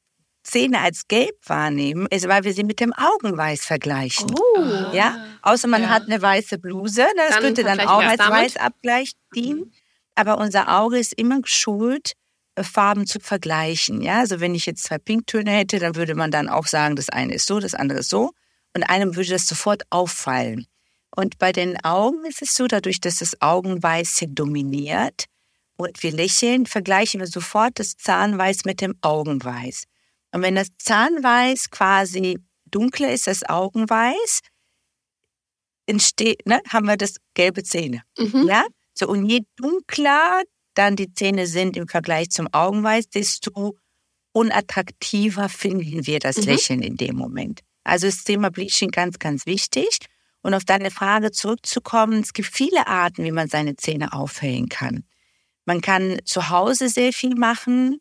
Zähne als gelb wahrnehmen, ist, weil wir sie mit dem Augenweiß vergleichen. Oh. Ja, außer man ja. hat eine weiße Bluse, ne, das dann könnte dann auch als Weißabgleich dienen. Mhm. Aber unser Auge ist immer geschult, äh, Farben zu vergleichen. Ja, also wenn ich jetzt zwei Pinktöne hätte, dann würde man dann auch sagen, das eine ist so, das andere ist so. Und einem würde das sofort auffallen. Und bei den Augen ist es so, dadurch, dass das Augenweiß dominiert, und wir lächeln, vergleichen wir sofort das Zahnweiß mit dem Augenweiß. Und wenn das Zahnweiß quasi dunkler ist als Augenweiß, entsteht, ne, haben wir das gelbe Zähne. Mhm. Ja? So, und je dunkler dann die Zähne sind im Vergleich zum Augenweiß, desto unattraktiver finden wir das mhm. Lächeln in dem Moment. Also ist das Thema Bleaching ganz, ganz wichtig. Und auf deine Frage zurückzukommen, es gibt viele Arten, wie man seine Zähne aufhellen kann. Man kann zu Hause sehr viel machen.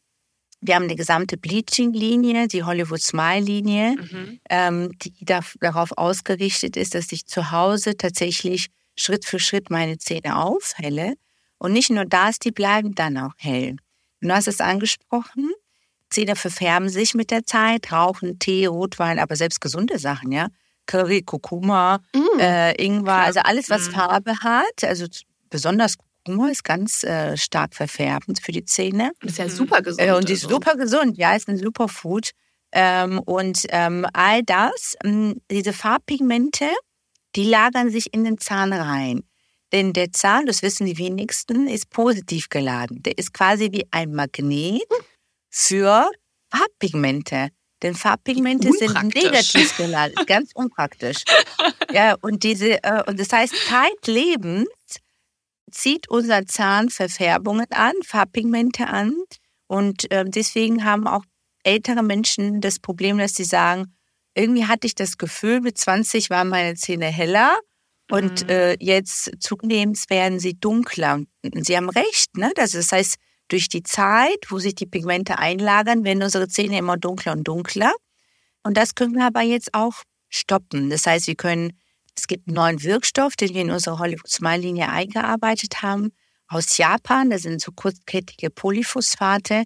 Wir haben eine gesamte Bleaching-Linie, die Hollywood Smile-Linie, mhm. ähm, die da, darauf ausgerichtet ist, dass ich zu Hause tatsächlich Schritt für Schritt meine Zähne aufhelle. Und nicht nur das, die bleiben dann auch hell. Du hast es angesprochen. Zähne verfärben sich mit der Zeit, Rauchen, Tee, Rotwein, aber selbst gesunde Sachen, ja. Curry, Kurkuma, mm, äh, Ingwer, klar. also alles, was mm. Farbe hat, also besonders Humor ist ganz äh, stark verfärbend für die Zähne. Ist ja super gesund. Äh, und die ist also. super gesund, ja, ist ein Superfood. Ähm, und ähm, all das, ähm, diese Farbpigmente, die lagern sich in den Zahn rein. Denn der Zahn, das wissen die wenigsten, ist positiv geladen. Der ist quasi wie ein Magnet für Farbpigmente. Denn Farbpigmente sind negativ geladen, ganz unpraktisch. ja, und diese, äh, und das heißt, zeitlebens zieht unser Zahn Verfärbungen an, Farbpigmente an. Und äh, deswegen haben auch ältere Menschen das Problem, dass sie sagen, irgendwie hatte ich das Gefühl, mit 20 waren meine Zähne heller und mhm. äh, jetzt zunehmend werden sie dunkler. Und sie haben recht, ne? Das, das heißt, durch die Zeit, wo sich die Pigmente einlagern, werden unsere Zähne immer dunkler und dunkler. Und das können wir aber jetzt auch stoppen. Das heißt, wir können, es gibt einen neuen Wirkstoff, den wir in unserer Hollywood Smile Linie eingearbeitet haben, aus Japan. Das sind so kurzkettige Polyphosphate,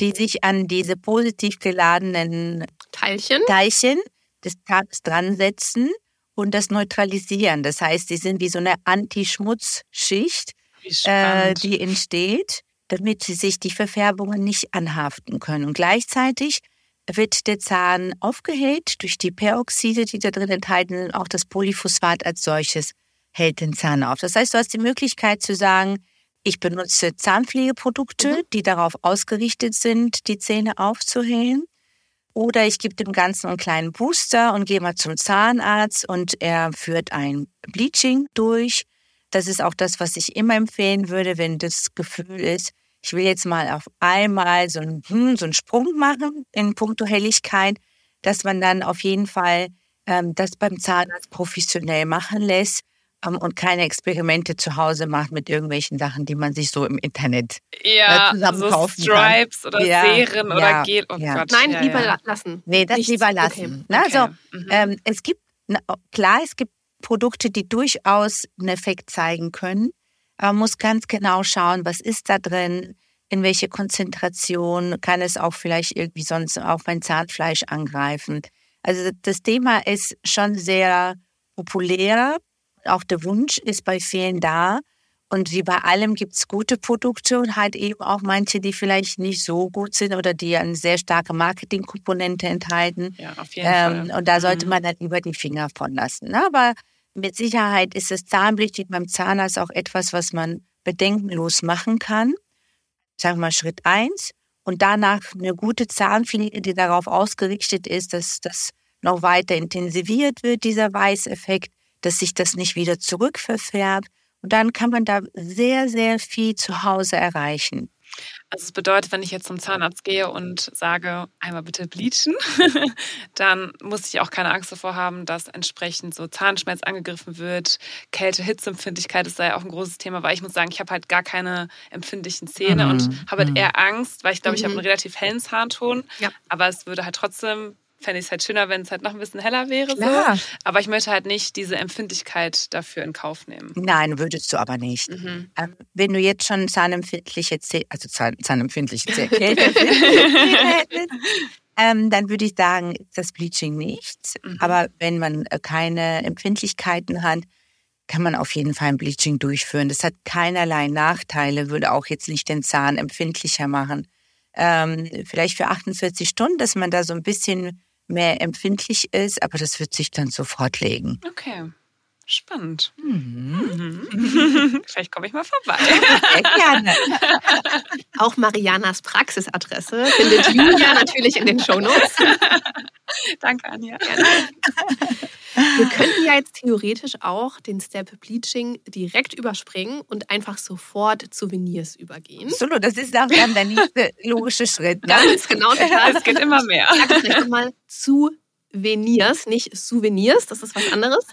die sich an diese positiv geladenen Teilchen. Teilchen des Tages dran setzen und das neutralisieren. Das heißt, sie sind wie so eine Anti-Schmutzschicht, äh, die entsteht, damit sie sich die Verfärbungen nicht anhaften können. Und gleichzeitig wird der Zahn aufgehellt durch die Peroxide, die da drin enthalten sind. Auch das Polyphosphat als solches hält den Zahn auf. Das heißt, du hast die Möglichkeit zu sagen, ich benutze Zahnpflegeprodukte, die darauf ausgerichtet sind, die Zähne aufzuhellen. Oder ich gebe dem Ganzen einen kleinen Booster und gehe mal zum Zahnarzt und er führt ein Bleaching durch. Das ist auch das, was ich immer empfehlen würde, wenn das Gefühl ist, ich will jetzt mal auf einmal so einen, hm, so einen Sprung machen in puncto Helligkeit, dass man dann auf jeden Fall ähm, das beim Zahnarzt professionell machen lässt ähm, und keine Experimente zu Hause macht mit irgendwelchen Sachen, die man sich so im Internet ja, zusammen so kaufen kann. Stripes oder Ja, Serien ja, oder Gel. Oh ja. Gott. Nein, ja, lieber lassen. Nee, das Nichts. lieber Okay. lassen. Ne? Okay. Also, Mhm. ähm, es gibt, na, klar, es gibt Produkte, die durchaus einen Effekt zeigen können. Man muss ganz genau schauen, was ist da drin, in welche Konzentration, kann es auch vielleicht irgendwie sonst auch mein Zahnfleisch angreifen. Also das Thema ist schon sehr populär. Auch der Wunsch ist bei vielen da. Und wie bei allem gibt es gute Produkte und halt eben auch manche, die vielleicht nicht so gut sind oder die eine sehr starke Marketingkomponente enthalten. ja, auf jeden Ähm, Fall. und da sollte Mhm. man dann lieber die Finger von lassen. Ne? Aber mit Sicherheit ist das Zahnbleaching beim Zahnarzt auch etwas, was man bedenkenlos machen kann. Sagen wir mal Schritt eins. Und danach eine gute Zahnpflege, die darauf ausgerichtet ist, dass das noch weiter intensiviert wird, dieser Weißeffekt, dass sich das nicht wieder zurückverfärbt. Und dann kann man da sehr, sehr viel zu Hause erreichen. Also es bedeutet, wenn ich jetzt zum Zahnarzt gehe und sage, einmal bitte bleachen, dann muss ich auch keine Angst davor haben, dass entsprechend so Zahnschmerz angegriffen wird. Kälte, Hitzeempfindlichkeit ist da ja auch ein großes Thema, weil ich muss sagen, ich habe halt gar keine empfindlichen Zähne Mhm. und habe halt Mhm. eher Angst, weil ich glaube, ich habe Mhm. einen relativ hellen Zahnton. Ja. Aber es würde halt trotzdem, fände ich es halt schöner, wenn es halt noch ein bisschen heller wäre. Klar. So. Aber ich möchte halt nicht diese Empfindlichkeit dafür in Kauf nehmen. Nein, würdest du aber nicht. Mhm. Ähm, wenn du jetzt schon zahnempfindliche Zähne, also Zahn, zahnempfindliche Zähne, ähm, dann würde ich sagen, ist das Bleaching nichts. Mhm. Aber wenn man äh, keine Empfindlichkeiten hat, kann man auf jeden Fall ein Bleaching durchführen. Das hat keinerlei Nachteile, würde auch jetzt nicht den Zahn empfindlicher machen. Ähm, vielleicht für 48 Stunden, dass man da so ein bisschen mehr empfindlich ist, aber das wird sich dann sofort legen. Okay. Spannend. Mhm. Mhm. Vielleicht komme ich mal vorbei. Sehr gerne. Auch Marianas Praxisadresse findet Julia natürlich in den Shownotes. Danke, Anja. Wir könnten ja jetzt theoretisch auch den Step Bleaching direkt überspringen und einfach sofort zu Veneers übergehen. Solo, das ist auch dann der nächste logische Schritt. Ne? Ganz genau, total. Es geht immer mehr. Sag es gleich nochmal zu Veneers, nicht Souvenirs, das ist was anderes.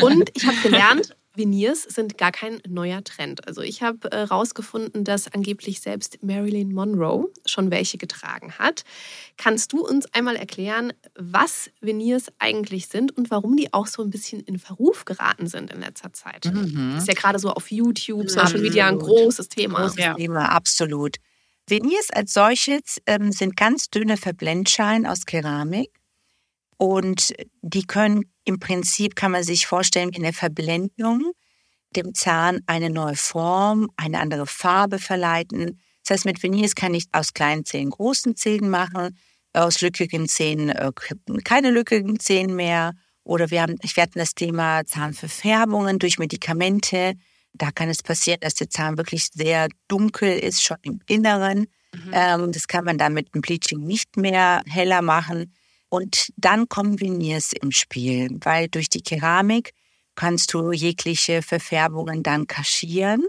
Und ich habe gelernt, Veneers sind gar kein neuer Trend. Also ich habe herausgefunden, dass angeblich selbst Marilyn Monroe schon welche getragen hat. Kannst du uns einmal erklären, was Veneers eigentlich sind und warum die auch so ein bisschen in Verruf geraten sind in letzter Zeit? Mhm. Ist ja gerade so auf YouTube, Social Media ein großes Thema. Großes Ja. Thema, absolut. Veneers als solches ähm, sind ganz dünne Verblendschalen aus Keramik und die können im Prinzip, kann man sich vorstellen, wie eine Verblendung dem Zahn eine neue Form, eine andere Farbe verleiten. Das heißt, mit Veneers kann ich aus kleinen Zähnen großen Zähnen machen, aus lückigen Zähnen äh, keine lückigen Zähnen mehr. Oder wir haben, wir hatten das Thema Zahnverfärbungen durch Medikamente. Da kann es passieren, dass der Zahn wirklich sehr dunkel ist, schon im Inneren. Ähm, das kann man dann mit dem Bleaching nicht mehr heller machen. Und dann kommen Veneers im Spiel, weil durch die Keramik kannst du jegliche Verfärbungen dann kaschieren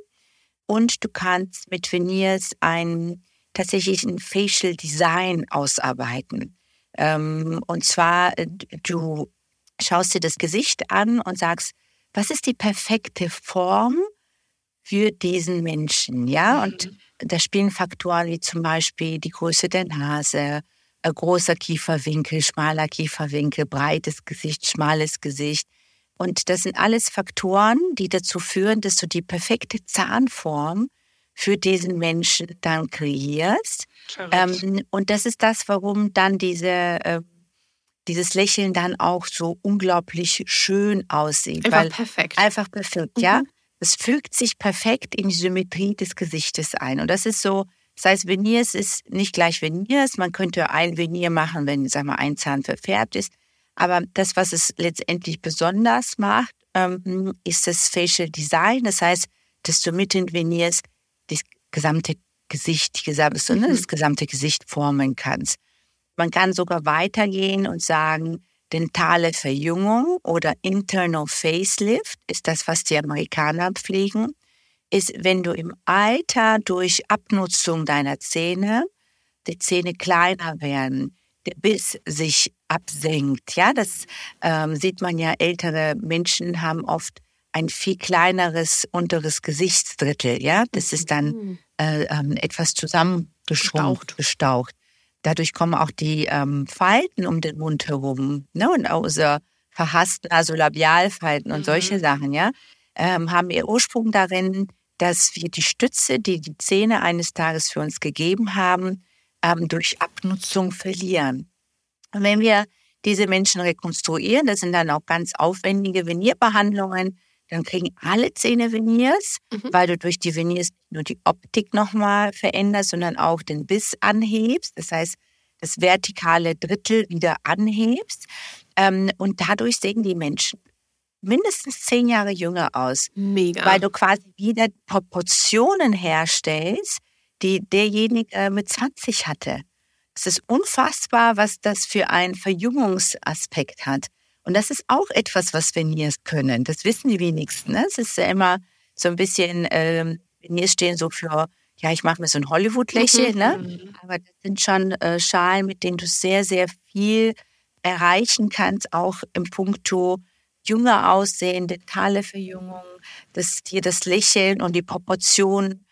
und du kannst mit Veneers ein tatsächlich ein Facial Design ausarbeiten. Ähm, und zwar, äh, du schaust dir das Gesicht an und sagst, was ist die perfekte Form für diesen Menschen, ja? Und da spielen Faktoren wie zum Beispiel die Größe der Nase großer Kieferwinkel, schmaler Kieferwinkel, breites Gesicht, schmales Gesicht. Und das sind alles Faktoren, die dazu führen, dass du die perfekte Zahnform für diesen Menschen dann kreierst. Ähm, und das ist das, warum dann diese, äh, dieses Lächeln dann auch so unglaublich schön aussieht. Einfach perfekt. Einfach perfekt, Mhm. ja. Es fügt sich perfekt in die Symmetrie des Gesichtes ein. Und das ist so, das heißt, Veneers ist nicht gleich Veneers. Man könnte ein Venier machen, wenn, sag mal, ein Zahn verfärbt ist. Aber das, was es letztendlich besonders macht, ähm, ist das Facial Design. Das heißt, dass du mit den Veneers das gesamte Gesicht, die gesamte, ne, Mhm. das gesamte Gesicht formen kannst. Man kann sogar weitergehen und sagen, dentale Verjüngung oder Internal Facelift ist das, was die Amerikaner pflegen, ist, wenn du im Alter durch Abnutzung deiner Zähne die Zähne kleiner werden, der Biss sich absenkt. Ja, das ähm, sieht man ja. Ältere Menschen haben oft ein viel kleineres unteres Gesichtsdrittel. Ja, das ist dann Mhm. äh, ähm, etwas zusammengeschrumpft, Gestaucht. Dadurch kommen auch die ähm, Falten um den Mund herum ne? und auch so verhassten Nasolabialfalten und solche Sachen, ja, ähm, haben ihr Ursprung darin, dass wir die Stütze, die die Zähne eines Tages für uns gegeben haben, ähm, durch Abnutzung verlieren. Und wenn wir diese Menschen rekonstruieren, das sind dann auch ganz aufwendige Venierbehandlungen, dann kriegen alle Zähne Veneers, Mhm. weil du durch die Veneers nicht nur die Optik nochmal veränderst, sondern auch den Biss anhebst. Das heißt, das vertikale Drittel wieder anhebst. Ähm, und dadurch sehen die Menschen mindestens zehn Jahre jünger aus, Mega. weil du quasi wieder Proportionen herstellst, die derjenige äh, mit 20 hatte. Es ist unfassbar, was das für einen Verjüngungsaspekt hat. Und das ist auch etwas, was Veneers können. Das wissen die wenigsten. Ne? Es ist ja immer so ein bisschen, ähm, stehen so für, ja, ich mache mir so ein Hollywood-Lächeln, ne? Aber das sind schon äh, Schalen, mit denen du sehr, sehr viel erreichen kannst, auch im Punkto jünger aussehen, dentale Verjüngung, dass dir das Lächeln und die Proportion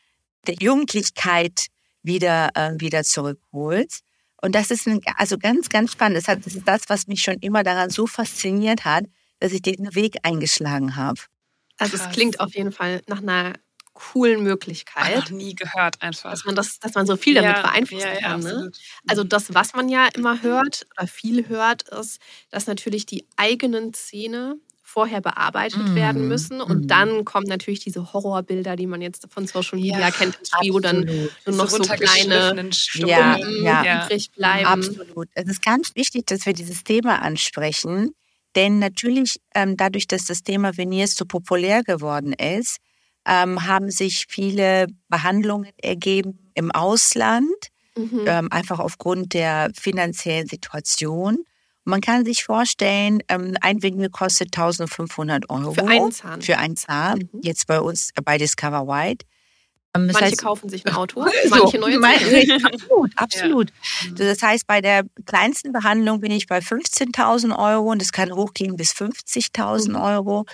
der Jugendlichkeit wieder, äh, wieder zurückholst. Und das ist ein, also ganz, ganz spannend. Das, hat, das ist das, was mich schon immer daran so fasziniert hat, dass ich diesen Weg eingeschlagen habe. also es klingt auf jeden Fall nach einer coolen Möglichkeit, noch nie gehört einfach. dass man das, dass man so viel damit Ja, beeinflussen ja, ja, kann. Ne? Also das, was man ja immer hört oder viel hört, ist, dass natürlich die eigenen Zähne vorher bearbeitet Mhm. werden müssen und Mhm. dann kommen natürlich diese Horrorbilder, die man jetzt von Social Media Ja, kennt, ins Spiel, wo dann nur noch so kleine runtergeschliffenen Stumpen. Ja, ja. übrig bleiben. Absolut. Es ist ganz wichtig, dass wir dieses Thema ansprechen, denn natürlich ähm, dadurch, dass das Thema Veneers so populär geworden ist, ähm, haben sich viele Behandlungen ergeben im Ausland, Mhm. ähm, einfach aufgrund der finanziellen Situation. Und man kann sich vorstellen, ähm, ein Veneer kostet 1500 Euro. Für einen Zahn. Für einen Zahn. Mhm. Jetzt bei uns äh, bei Discover White. Ähm, das Manche heißt- kaufen sich ein Auto, so, manche neue Zähne. Absolut, absolut. Das heißt, bei der kleinsten Behandlung bin ich bei 15.000 Euro und es kann hochgehen bis 50.000 Mhm. Euro.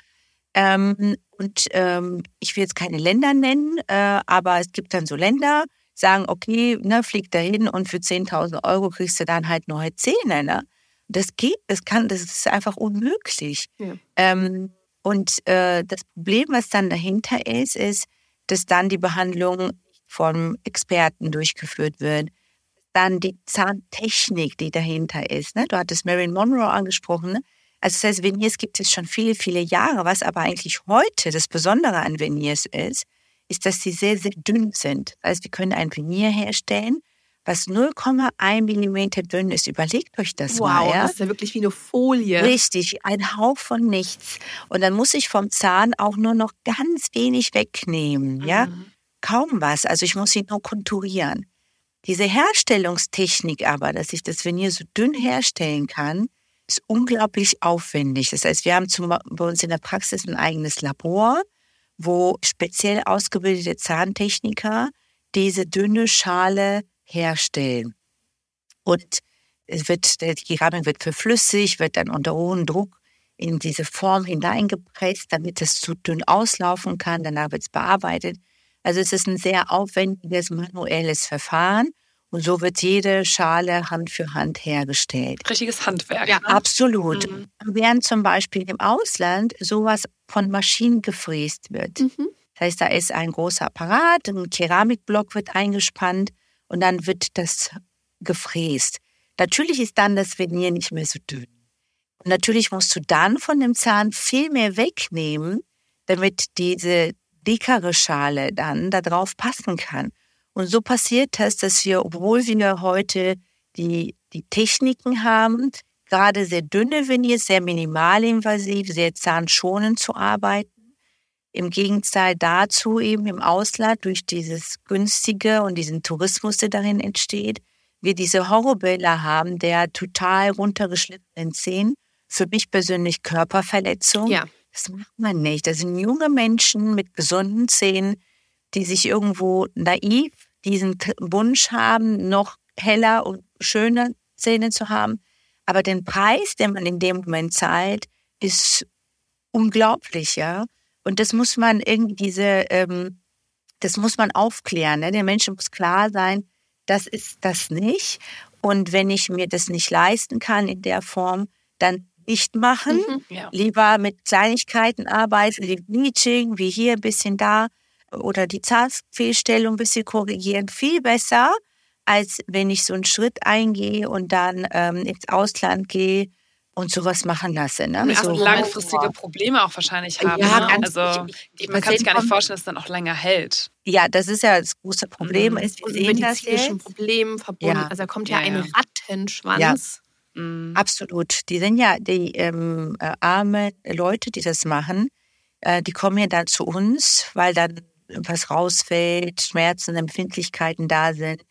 Ähm, und ähm, ich will jetzt keine Länder nennen, äh, aber es gibt dann so Länder, sagen, okay, ne, flieg da hin und für 10.000 Euro kriegst du dann halt neue Zähne. Ne? Das geht, das kann, das ist einfach unmöglich. Ja. Ähm, und äh, das Problem, was dann dahinter ist, ist, dass dann die Behandlung vom Experten durchgeführt wird. Dann die Zahntechnik, die dahinter ist. Ne? Du hattest Marilyn Monroe angesprochen. Ne? Also das heißt, Veneers gibt es schon viele, viele Jahre. Was aber eigentlich heute das Besondere an Veneers ist, ist, dass sie sehr, sehr dünn sind. Das heißt, wir können ein Venier herstellen, was 0,1 Millimeter dünn ist. Überlegt euch das Wow, mal. Ja? das ist ja wirklich wie eine Folie. Richtig, ein Hauch von nichts. Und dann muss ich vom Zahn auch nur noch ganz wenig wegnehmen, ja? Mhm. Kaum was. Also ich muss ihn nur konturieren. Diese Herstellungstechnik aber, dass ich das Venier so dünn herstellen kann, ist unglaublich aufwendig. Das heißt, wir haben zum, bei uns in der Praxis ein eigenes Labor, wo speziell ausgebildete Zahntechniker diese dünne Schale herstellen. Und es wird, die Keramik wird verflüssigt, wird dann unter hohem Druck in diese Form hineingepresst, damit es zu dünn auslaufen kann. Danach wird es bearbeitet. Also es ist ein sehr aufwendiges manuelles Verfahren. Und so wird jede Schale Hand für Hand hergestellt. Richtiges Handwerk. Ja, ne? Absolut. Mhm. Während zum Beispiel im Ausland sowas von Maschinen gefräst wird. Mhm. Das heißt, da ist ein großer Apparat, ein Keramikblock wird eingespannt und dann wird das gefräst. Natürlich ist dann das Venier nicht mehr so dünn. Und natürlich musst du dann von dem Zahn viel mehr wegnehmen, damit diese dickere Schale dann da drauf passen kann. Und so passiert das, dass wir, obwohl wir heute die, die Techniken haben, gerade sehr dünne Veneers, sehr minimalinvasiv, sehr zahnschonend zu arbeiten, im Gegenteil dazu eben im Ausland durch dieses günstige und diesen Tourismus, der darin entsteht, wir diese Horrorbilder haben, der total runtergeschlittenen Zähnen. Für mich persönlich Körperverletzung. Ja. Das macht man nicht. Das sind junge Menschen mit gesunden Zähnen, die sich irgendwo naiv diesen Wunsch haben, noch heller und schöner Zähne zu haben. Aber den Preis, den man in dem Moment zahlt, ist unglaublich, ja. Und das muss man irgendwie diese, ähm, das muss man aufklären. Ne? Den Menschen muss klar sein, das ist das nicht. Und wenn ich mir das nicht leisten kann in der Form, dann nicht machen. Mhm. Ja. Lieber mit Kleinigkeiten arbeiten, wie Bleaching, wie hier ein bisschen da oder die Zahnfehlstellung ein bisschen korrigieren. Viel besser, als wenn ich so einen Schritt eingehe und dann ähm, ins Ausland gehe und sowas machen lasse. Ne? Also so langfristige Probleme auch wahrscheinlich haben. Ja, ne? ganz Also wichtig. man kann sich gar nicht vorstellen, dass es dann auch länger hält. Ja, das ist ja das große Problem. Mhm. Ist, wir Und sehen mit das jetzt. Problemen verbunden. Ja. Also da kommt ja, Ja, ein ja. Rattenschwanz. Mhm. Absolut. Die sind ja die ähm, äh, arme Leute, die das machen. Äh, die kommen ja dann zu uns, weil dann was rausfällt, Schmerzen, Empfindlichkeiten da sind.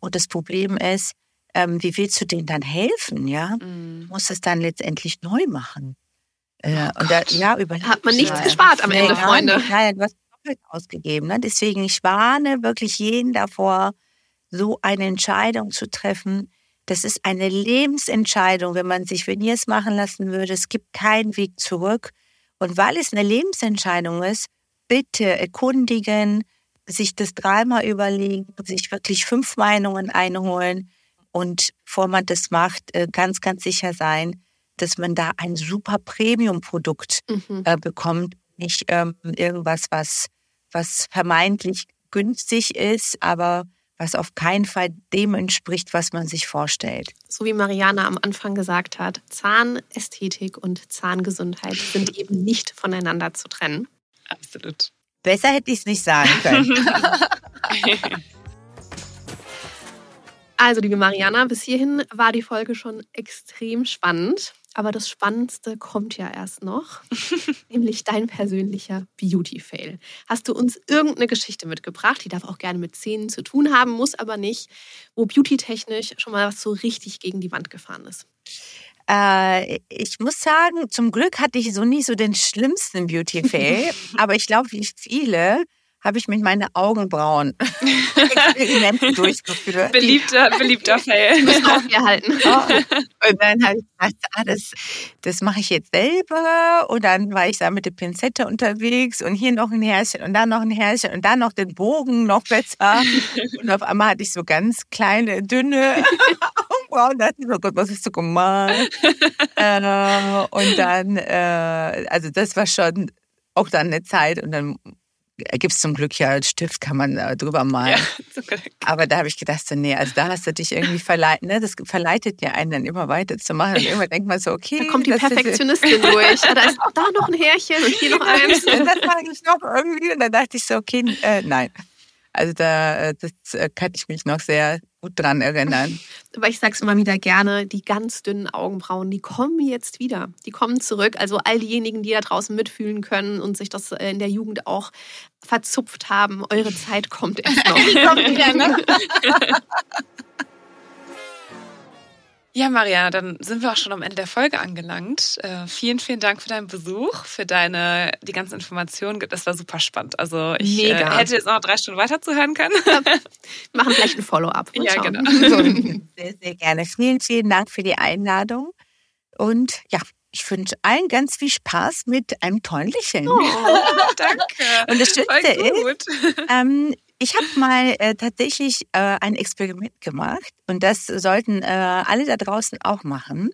Und das Problem ist, ähm, wie willst du denen dann helfen? Ja, Mhm. du musst es dann letztendlich neu machen. Äh, Oh und da, ja, Hat man nichts mal. gespart am Ende, Freunde. Nein, du hast doppelt ausgegeben. Ne? Deswegen, ich warne wirklich jeden davor, so eine Entscheidung zu treffen. Das ist eine Lebensentscheidung, wenn man sich Veneers machen lassen würde. Es gibt keinen Weg zurück. Und weil es eine Lebensentscheidung ist, bitte erkundigen, sich das dreimal überlegen, sich wirklich fünf Meinungen einholen und bevor man das macht, äh, ganz, ganz sicher sein, dass man da ein super Premium-Produkt Mhm. äh, bekommt, nicht ähm, irgendwas, was, was vermeintlich günstig ist, aber was auf keinen Fall dem entspricht, was man sich vorstellt. So wie Mariana am Anfang gesagt hat, Zahnästhetik und Zahngesundheit sind eben nicht voneinander zu trennen. Absolut. Besser hätte ich es nicht sagen können. Also, liebe Mariana, bis hierhin war die Folge schon extrem spannend. Aber das Spannendste kommt ja erst noch, nämlich dein persönlicher Beauty-Fail. Hast du uns irgendeine Geschichte mitgebracht? Die darf auch gerne mit Zähnen zu tun haben, muss aber nicht, wo beauty-technisch schon mal was so richtig gegen die Wand gefahren ist. Äh, ich muss sagen, zum Glück hatte ich so nie so den schlimmsten Beauty-Fail, aber ich glaube, wie viele habe ich mit meinen Augenbrauen durchgeführt. Beliebter, beliebter Fail. Müssen auch hier halten. Oh, und dann habe ich gedacht, ah, das, das mache ich jetzt selber. Und dann war ich da mit der Pinzette unterwegs und hier noch ein Härchen und da noch ein Härchen und dann noch den Bogen noch besser. Und auf einmal hatte ich so ganz kleine, dünne Dachte ich, oh Gott, was hast du gemacht? äh, und dann, äh, also das war schon auch dann eine Zeit und dann gibt es zum Glück ja Stift, kann man äh, drüber malen. Ja, zum Glück. Aber da habe ich gedacht, so, nee, also da hast du dich irgendwie verleitet, ne? Das verleitet ja einen dann immer weiterzumachen. Und irgendwann denkt man so, okay. Da kommt die das ist- Perfektionistin durch. Da ist auch da noch ein Härchen und hier noch eins. das mache ich noch irgendwie. Und dann dachte ich so, okay, äh, nein. Also da, äh, das äh, kann ich mich noch sehr gut dran erinnern. Aber ich sag's immer wieder gerne, die ganz dünnen Augenbrauen, die kommen jetzt wieder. Die kommen zurück. Also all diejenigen, die da draußen mitfühlen können und sich das äh, in der Jugend auch verzupft haben, eure Zeit kommt erst noch. Kommt wieder, ne? Ja, Mariana, dann sind wir auch schon am Ende der Folge angelangt. Äh, vielen, vielen Dank für deinen Besuch, für deine, die ganzen Informationen. Das war super spannend. Also ich äh, Mega. hätte jetzt noch drei Stunden weiterzuhören können. Wir machen vielleicht ein Follow-up. Ja, schauen. genau. So, sehr, sehr gerne. Vielen, vielen Dank für die Einladung. Und ja, ich wünsche allen ganz viel Spaß mit einem tollen Lächeln. Oh, danke. Und das Schönste ist, gut. ähm, Ich habe mal äh, tatsächlich äh, ein Experiment gemacht und das sollten äh, alle da draußen auch machen,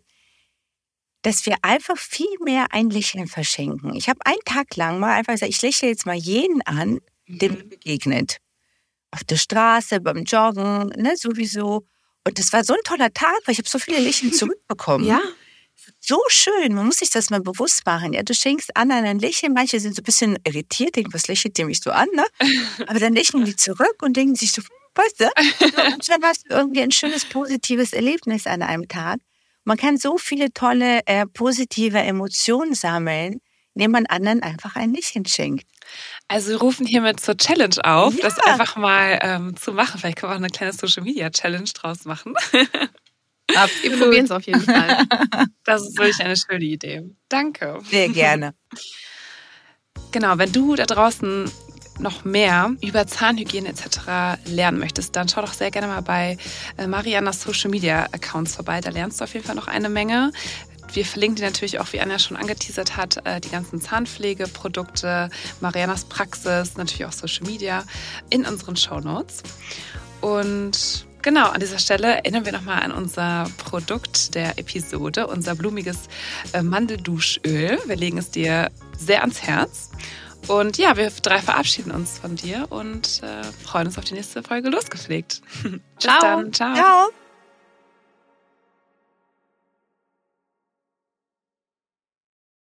dass wir einfach viel mehr ein Lächeln verschenken. Ich habe einen Tag lang mal einfach gesagt, ich lächle jetzt mal jeden an, dem mir begegnet. Auf der Straße, beim Joggen, ne, sowieso. Und das war so ein toller Tag, weil ich habe so viele Lächeln zurückbekommen. Ja. So schön, man muss sich das mal bewusst machen. Ja, du schenkst anderen ein Lächeln, manche sind so ein bisschen irritiert, denken, was lächelt ihr mich so an, ne? Aber dann lächeln die zurück und denken sich so, weißt du? Und dann hast du irgendwie ein schönes, positives Erlebnis an einem Tag. Man kann so viele tolle, äh, positive Emotionen sammeln, indem man anderen einfach ein Lächeln schenkt. Also wir rufen hiermit zur Challenge auf, Ja. das einfach mal ähm, zu machen. Vielleicht können wir auch eine kleine Social Media Challenge draus machen. Wir probieren es auf jeden Fall. Das ist wirklich eine schöne Idee. Danke. Sehr gerne. Genau, wenn du da draußen noch mehr über Zahnhygiene etc. lernen möchtest, dann schau doch sehr gerne mal bei äh, Marianas Social Media Accounts vorbei. Da lernst du auf jeden Fall noch eine Menge. Wir verlinken dir natürlich auch, wie Anja schon angeteasert hat, äh, die ganzen Zahnpflegeprodukte, Marianas Praxis, natürlich auch Social Media in unseren Show Notes. Und genau, an dieser Stelle erinnern wir nochmal an unser Produkt der Episode, unser blumiges äh, Mandelduschöl. Wir legen es dir sehr ans Herz. Und ja, wir drei verabschieden uns von dir und äh, freuen uns auf die nächste Folge losgepflegt. Bis Ciao. dann. Ciao. Ciao.